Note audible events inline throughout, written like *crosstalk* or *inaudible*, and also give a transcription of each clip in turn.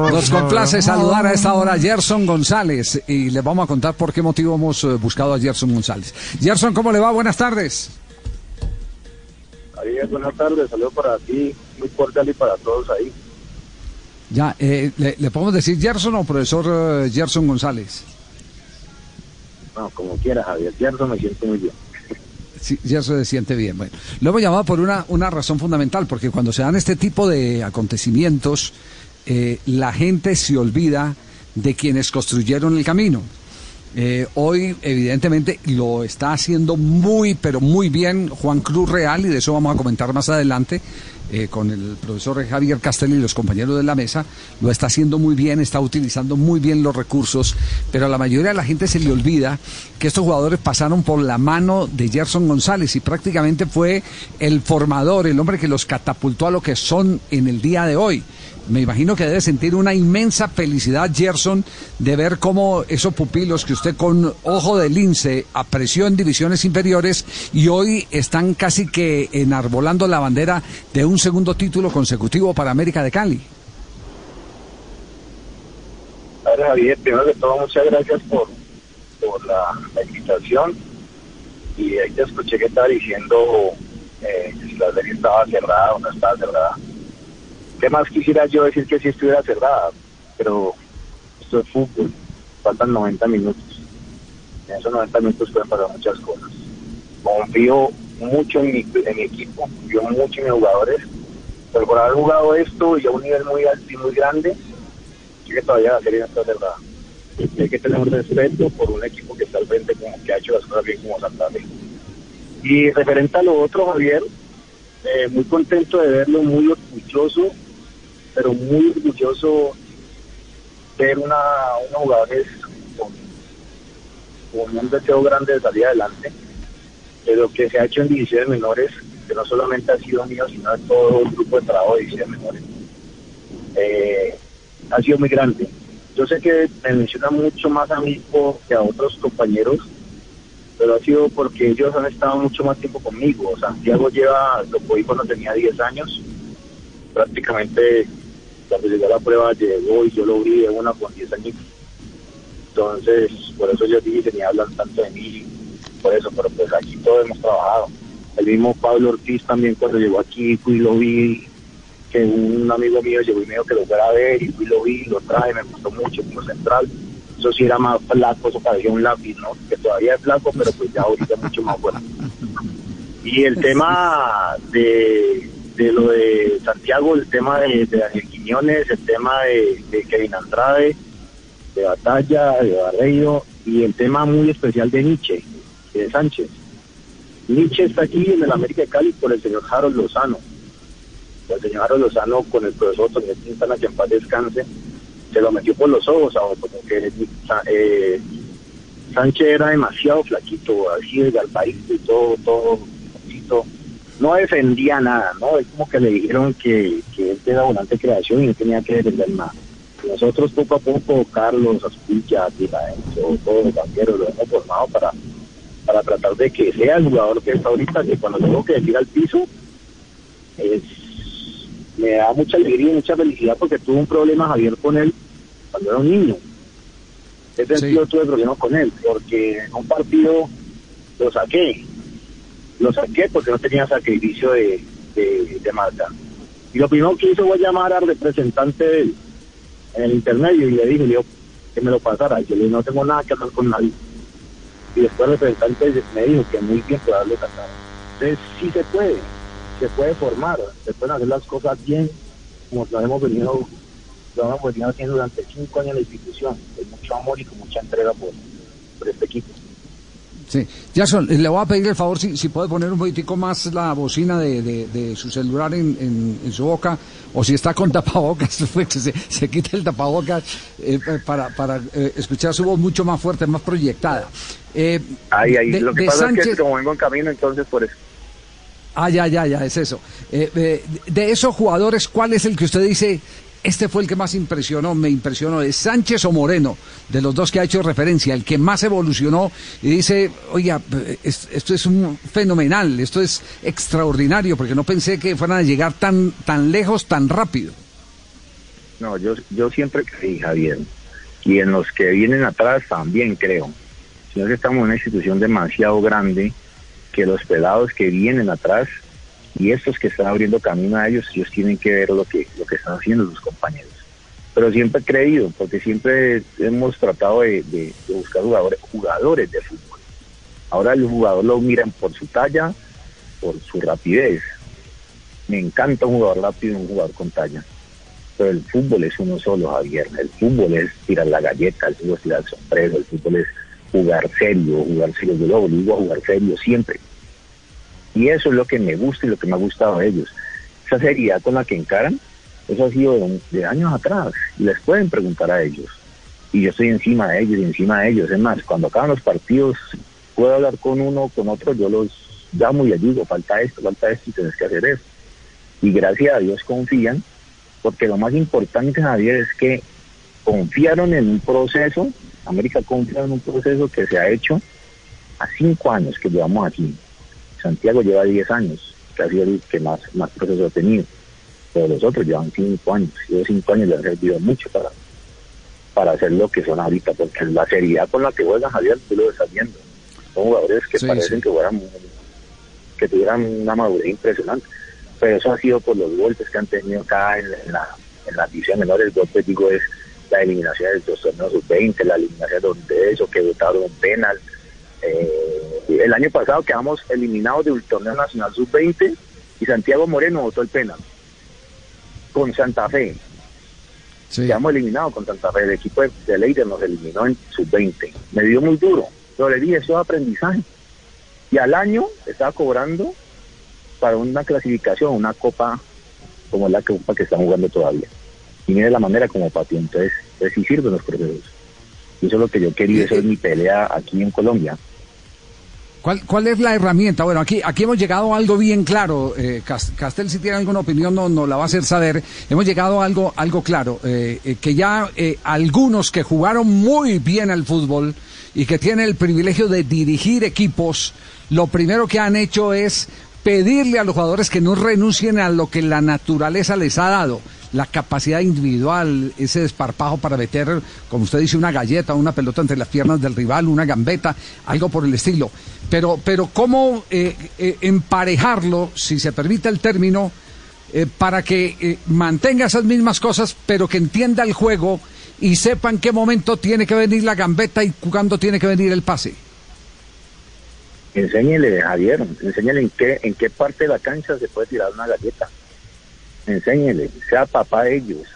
Nos complace saludar a esta hora a Gerson González y le vamos a contar por qué motivo hemos eh, buscado a Gerson González. Gerson, ¿cómo le va? Buenas tardes. Ariel, buenas tardes, saludos para ti, muy cordial y para todos ahí. Ya, eh, ¿le, le podemos decir Gerson o profesor eh, Gerson González? No, como quieras, Javier, Gerson me siento muy bien. Sí, Gerson se siente bien. Bueno, lo hemos llamado por una, una razón fundamental, porque cuando se dan este tipo de acontecimientos, eh, la gente se olvida de quienes construyeron el camino. Eh, hoy, evidentemente, lo está haciendo muy, pero muy bien Juan Cruz Real, y de eso vamos a comentar más adelante eh, con el profesor Javier Castelli y los compañeros de la mesa. Lo está haciendo muy bien, está utilizando muy bien los recursos, pero a la mayoría de la gente se le olvida que estos jugadores pasaron por la mano de Gerson González y prácticamente fue el formador, el hombre que los catapultó a lo que son en el día de hoy. Me imagino que debe sentir una inmensa felicidad, Gerson, de ver cómo esos pupilos que usted con ojo de lince apreció en divisiones inferiores y hoy están casi que enarbolando la bandera de un segundo título consecutivo para América de Cali. A ver, Javier, primero que todo, muchas gracias por, por la, invitación. Y ahí te escuché que estaba diciendo eh, si la serie estaba cerrada o no estaba cerrada. ¿Qué más quisiera yo decir que si estuviera cerrada? Pero esto es fútbol, faltan 90 minutos. En esos 90 minutos pueden pasar muchas cosas. Confío mucho en mi, en mi equipo, confío mucho en mis jugadores, pero por haber jugado esto y a un nivel muy alto y muy grande, sí que todavía la serie está cerrada. Hay que tener un respeto por un equipo que está al frente, como que ha hecho las cosas bien como Santa Fe. Y referente a lo otro, Javier, eh, muy contento de verlo, muy orgulloso, pero muy orgulloso ver una, unos jugadores con, con un deseo grande de salir adelante, de lo que se ha hecho en divisiones menores, que no solamente ha sido mío, sino de todo el grupo de trabajo de divisiones menores. Eh, ha sido muy grande. Yo sé que me menciona mucho más a mí que a otros compañeros, pero ha sido porque ellos han estado mucho más tiempo conmigo. Santiago lleva, lo cogí cuando tenía 10 años, prácticamente cuando llegó la prueba llegó y yo lo vi de una con 10 años. Entonces, por eso yo dije ni hablan tanto de mí, por eso, pero pues aquí todos hemos trabajado. El mismo Pablo Ortiz también cuando llegó aquí fui y lo vi, que un amigo mío llegó y me dijo que lo fuera a ver y fui y lo vi, lo traje, me gustó mucho como central. Eso sí era más flaco, eso parecía un lápiz, ¿no? Que todavía es flaco, pero pues ya ahorita es mucho más fuerte. Y el tema de, de lo de Santiago, el tema de, de El tema de, de Kevin Andrade, de Batalla, de Barreiro, y el tema muy especial de Nietzsche, de Sánchez. Nietzsche está aquí en el América de Cali por el señor Harold Lozano. El señor Harold Lozano con el profesor Antonio Quintana, que en paz descanse, se lo metió por los ojos, ¿sabes? como que eh, Sánchez era demasiado flaquito, así desgalpadito y todo, todo. No defendía nada, ¿no? Es como que le dijeron que, que él era volante de creación y no tenía que defender nada. Nosotros poco a poco, Carlos, Aspilla, Tilaenzo, todos los banqueros lo hemos formado para, para tratar de que sea el jugador que está ahorita, que cuando tengo que decir al piso, es, me da mucha alegría y mucha felicidad porque tuve un problema Javier con él cuando era un niño. Ese sentido tuve problemas con él, porque en un partido lo saqué. Lo saqué porque no tenía sacrificio de, de, de marca. Y lo primero que hizo fue llamar al representante en el intermedio y le dije, digo, que me lo pasara. Yo le dije, no tengo nada que hacer con nadie. Y después el representante me dijo que muy bien puede darle sacar. Entonces sí se puede, se puede formar, se pueden hacer las cosas bien, como lo hemos venido, lo hemos venido haciendo durante cinco años en la institución, con mucho amor y con mucha entrega por, por este equipo. Sí, Jason, le voy a pedir el favor si, si puede poner un poquitico más la bocina de, de, de su celular en, en, en, su boca o si está con *laughs* tapabocas, *laughs* pues se, se quita el tapabocas eh, para, para eh, escuchar su voz mucho más fuerte, más proyectada. Eh, ahí, ahí. De, Lo que pasa Sánchez... es que como vengo en camino, entonces por eso. Ah, ya, ya, ya, es eso. Eh, de esos jugadores, ¿cuál es el que usted dice, este fue el que más impresionó, me impresionó, es Sánchez o Moreno, de los dos que ha hecho referencia, el que más evolucionó y dice, oiga, esto es un fenomenal, esto es extraordinario, porque no pensé que fueran a llegar tan, tan lejos, tan rápido. No, yo, yo siempre creí, Javier, y en los que vienen atrás también creo, sino que estamos en una institución demasiado grande, que los pelados que vienen atrás y estos que están abriendo camino a ellos, ellos tienen que ver lo que, lo que están haciendo sus compañeros. Pero siempre he creído, porque siempre hemos tratado de, de, de buscar jugadores, jugadores de fútbol. Ahora el jugador lo miran por su talla, por su rapidez. Me encanta un jugador rápido un jugador con talla. Pero el fútbol es uno solo, Javier. El fútbol es tirar la galleta, el fútbol es tirar el sombrero, el fútbol es jugar serio, jugar serio. Yo lo obligo a jugar serio siempre. Y eso es lo que me gusta y lo que me ha gustado a ellos. Esa seriedad con la que encaran, eso ha sido de, de años atrás. Y les pueden preguntar a ellos. Y yo estoy encima de ellos y encima de ellos. Es más, cuando acaban los partidos, puedo hablar con uno con otro, yo los llamo y les digo, falta esto, falta esto y tienes que hacer eso. Y gracias a Dios confían, porque lo más importante, Javier, es que confiaron en un proceso, América confía en un proceso que se ha hecho a cinco años que llevamos aquí. Santiago lleva 10 años, que ha sido el que más, más proceso ha tenido, pero los otros llevan 5 años, y esos 5 años le han servido mucho para, para hacer lo que son ahorita, porque la seriedad con la que juegan Javier, tú lo estás viendo, son jugadores que sí, parecen sí. que fueran, que tuvieran una madurez impresionante, pero eso ha sido por los golpes que han tenido acá en, en la en la división menor, el golpe digo es la eliminación de los torneos sub-20, la eliminación de eso, que votaron penal, eh, el año pasado quedamos eliminados del torneo nacional sub-20 y Santiago Moreno votó el penal con Santa Fe. Sí. Quedamos eliminados con Santa Fe. El equipo de, de Leiden nos eliminó en sub-20. Me dio muy duro, pero le dije, eso es aprendizaje. Y al año estaba cobrando para una clasificación, una copa como la copa que están jugando todavía. Y mire la manera como pateó. Entonces, entonces sí sirven los procesos. Y eso es lo que yo quería, eso es mi pelea aquí en Colombia. ¿Cuál, ¿Cuál es la herramienta? Bueno, aquí, aquí hemos llegado a algo bien claro. Eh, Castel, si tiene alguna opinión, no, no la va a hacer saber. Hemos llegado a algo, algo claro. Eh, eh, que ya eh, algunos que jugaron muy bien al fútbol y que tienen el privilegio de dirigir equipos, lo primero que han hecho es pedirle a los jugadores que no renuncien a lo que la naturaleza les ha dado la capacidad individual, ese desparpajo para meter, como usted dice, una galleta, una pelota entre las piernas del rival, una gambeta, algo por el estilo. Pero, pero ¿cómo eh, eh, emparejarlo, si se permite el término, eh, para que eh, mantenga esas mismas cosas, pero que entienda el juego y sepa en qué momento tiene que venir la gambeta y cuándo tiene que venir el pase? Enséñele, Javier, enséñele en qué, en qué parte de la cancha se puede tirar una galleta enséñele, sea papá de ellos,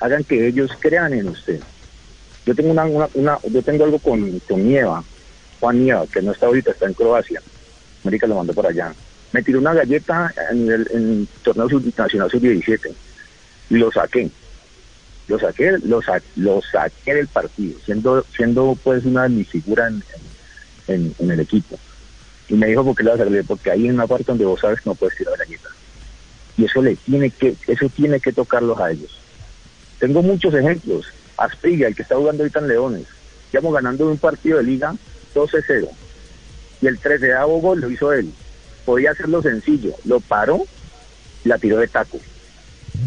hagan que ellos crean en usted. Yo tengo una, una, una yo tengo algo con, con Nieva, Juan Nieva, que no está ahorita, está en Croacia. América lo mandó por allá. Me tiró una galleta en el, en torneo nacional sub-17 y lo saqué. Lo saqué, lo, sa lo saqué del partido, siendo, siendo pues una de mis figuras en, en, en, el equipo. Y me dijo, ¿por qué lo vas a hacer? Porque hay una parte donde vos sabes que no puedes tirar galletas y eso le tiene que eso tiene que tocarlos a ellos. Tengo muchos ejemplos. Asprilla, el que está jugando ahorita en Leones, estamos ganando un partido de liga 12-0 y el 13 de gol lo hizo él. Podía hacerlo sencillo, lo paró, la tiró de taco,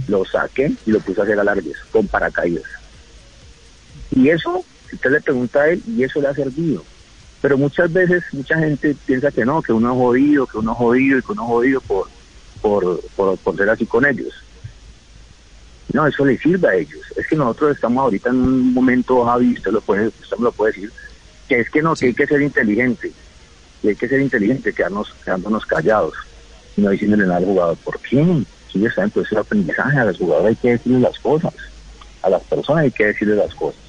lo saqué y lo puse a hacer alargues con paracaídas. Y eso, si usted le pregunta a él, y eso le ha servido. Pero muchas veces mucha gente piensa que no, que uno es jodido, que uno es jodido y que uno es jodido por, por, por, por ser así con ellos. No, eso le sirve a ellos. Es que nosotros estamos ahorita en un momento, Javi, usted lo puede, usted me lo puede decir, que es que no, que hay que ser inteligente. Y hay que ser inteligente, quedarnos, quedándonos callados y no diciéndole nada al jugador. ¿Por qué? Si ya está en proceso de aprendizaje, a los jugadores hay que decirles las cosas. A las personas hay que decirles las cosas.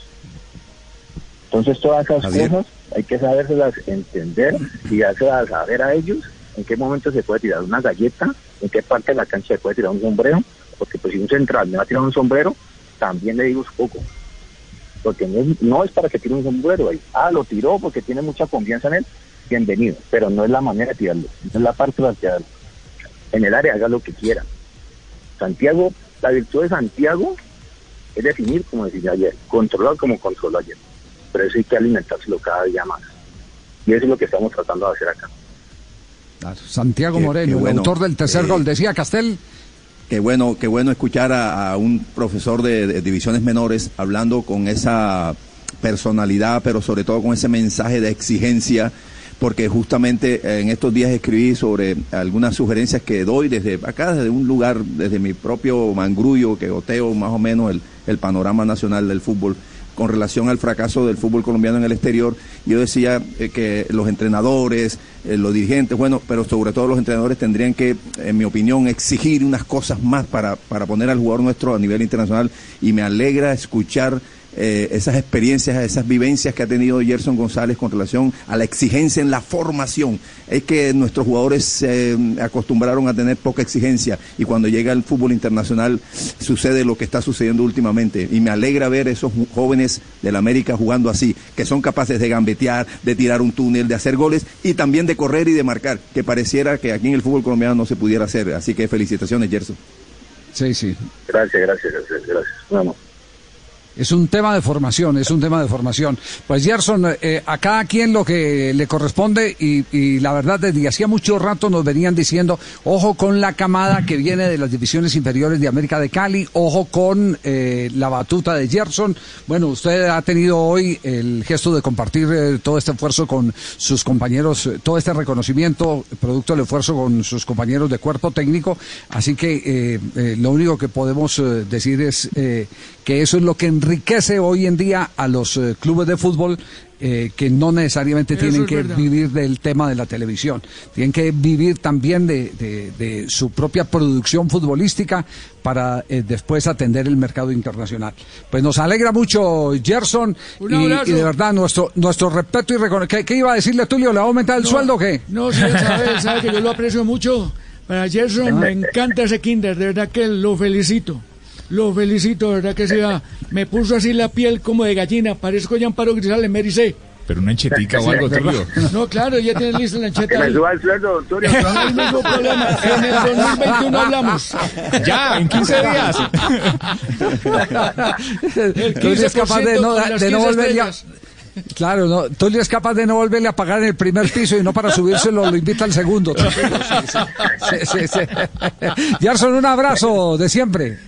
Entonces todas esas cosas hay que sabérselas entender y hacerlas saber a ellos en qué momento se puede tirar una galleta, en qué parte de la cancha se puede tirar un sombrero, porque pues si un central me va a tirar un sombrero, también le digo poco. Porque no es, no es para que tire un sombrero ahí. Ah, lo tiró porque tiene mucha confianza en él, bienvenido, pero no es la manera de tirarlo, no es la parte de tirarlo. En el área haga lo que quiera. Santiago, la virtud de Santiago es definir, como decía ayer, controlar como controló ayer. Pero eso hay que alimentárselo cada día más. Y eso es lo que estamos tratando de hacer acá. Santiago Moreno, autor del tercer eh, gol, decía Castel. Qué bueno, qué bueno escuchar a, a un profesor de, de divisiones menores hablando con esa personalidad, pero sobre todo con ese mensaje de exigencia porque justamente en estos días escribí sobre algunas sugerencias que doy desde acá, desde un lugar, desde mi propio mangrullo, que goteo más o menos el, el panorama nacional del fútbol con relación al fracaso del fútbol colombiano en el exterior. Yo decía eh, que los entrenadores, eh, los dirigentes, bueno, pero sobre todo los entrenadores tendrían que, en mi opinión, exigir unas cosas más para, para poner al jugador nuestro a nivel internacional. Y me alegra escuchar eh, esas experiencias, esas vivencias que ha tenido Gerson González con relación a la exigencia en la formación. Es que nuestros jugadores se acostumbraron a tener poca exigencia y cuando llega el fútbol internacional sucede lo que está sucediendo últimamente. Y me alegra ver esos jóvenes de la América jugando así, que son capaces de gambetear, de tirar un túnel, de hacer goles y también de correr y de marcar, que pareciera que aquí en el fútbol colombiano no se pudiera hacer. Así que felicitaciones, Gerson. Sí, sí. Gracias, gracias, gracias. gracias. Vamos. Es un tema de formación, es un tema de formación. Pues Gerson, eh, a cada quien lo que le corresponde y, la verdad desde hacía mucho rato nos venían diciendo, ojo con la camada que viene de las divisiones inferiores de América de Cali, ojo con eh, la batuta de Gerson. Bueno, usted ha tenido hoy el gesto de compartir eh, todo este esfuerzo con sus compañeros, todo este reconocimiento producto del esfuerzo con sus compañeros de cuerpo técnico, así que lo único que podemos decir es que eso es lo que enriquece hoy en día a los eh, clubes de fútbol eh, que no necesariamente Eso tienen es que verdad. vivir del tema de la televisión, tienen que vivir también de, de- de su propia producción futbolística para eh, después atender el mercado internacional. Pues nos alegra mucho, Gerson, y, de verdad nuestro nuestro respeto y reconocimiento. ¿Qué, qué iba a decirle Tulio? ¿Le va a aumentar el No, sueldo o qué? No, sí, sabe, sabe que yo lo aprecio mucho. Para Gerson me encanta ese kinder, de verdad que lo felicito. Lo felicito, verdad que sea. Me puso así la piel como de gallina, parezco ya Amparo Grisales, me ericé. Pero una enchetica o algo, Tulio. No, claro, ya tienes lista la *laughs* Que me ahí. suba el sueldo, Tulio. *laughs* No hay ningún problema. En el 2021 hablamos. Ya, en 15 días. El Tulio es capaz de 15% no, de no 15 volverle a, estrellas. Claro, no, Tulio es capaz de no volverle a pagar en el primer piso y no para subírselo lo invita al segundo. *laughs* tranquilo, sí, sí, sí, sí. Gerson, un abrazo de siempre.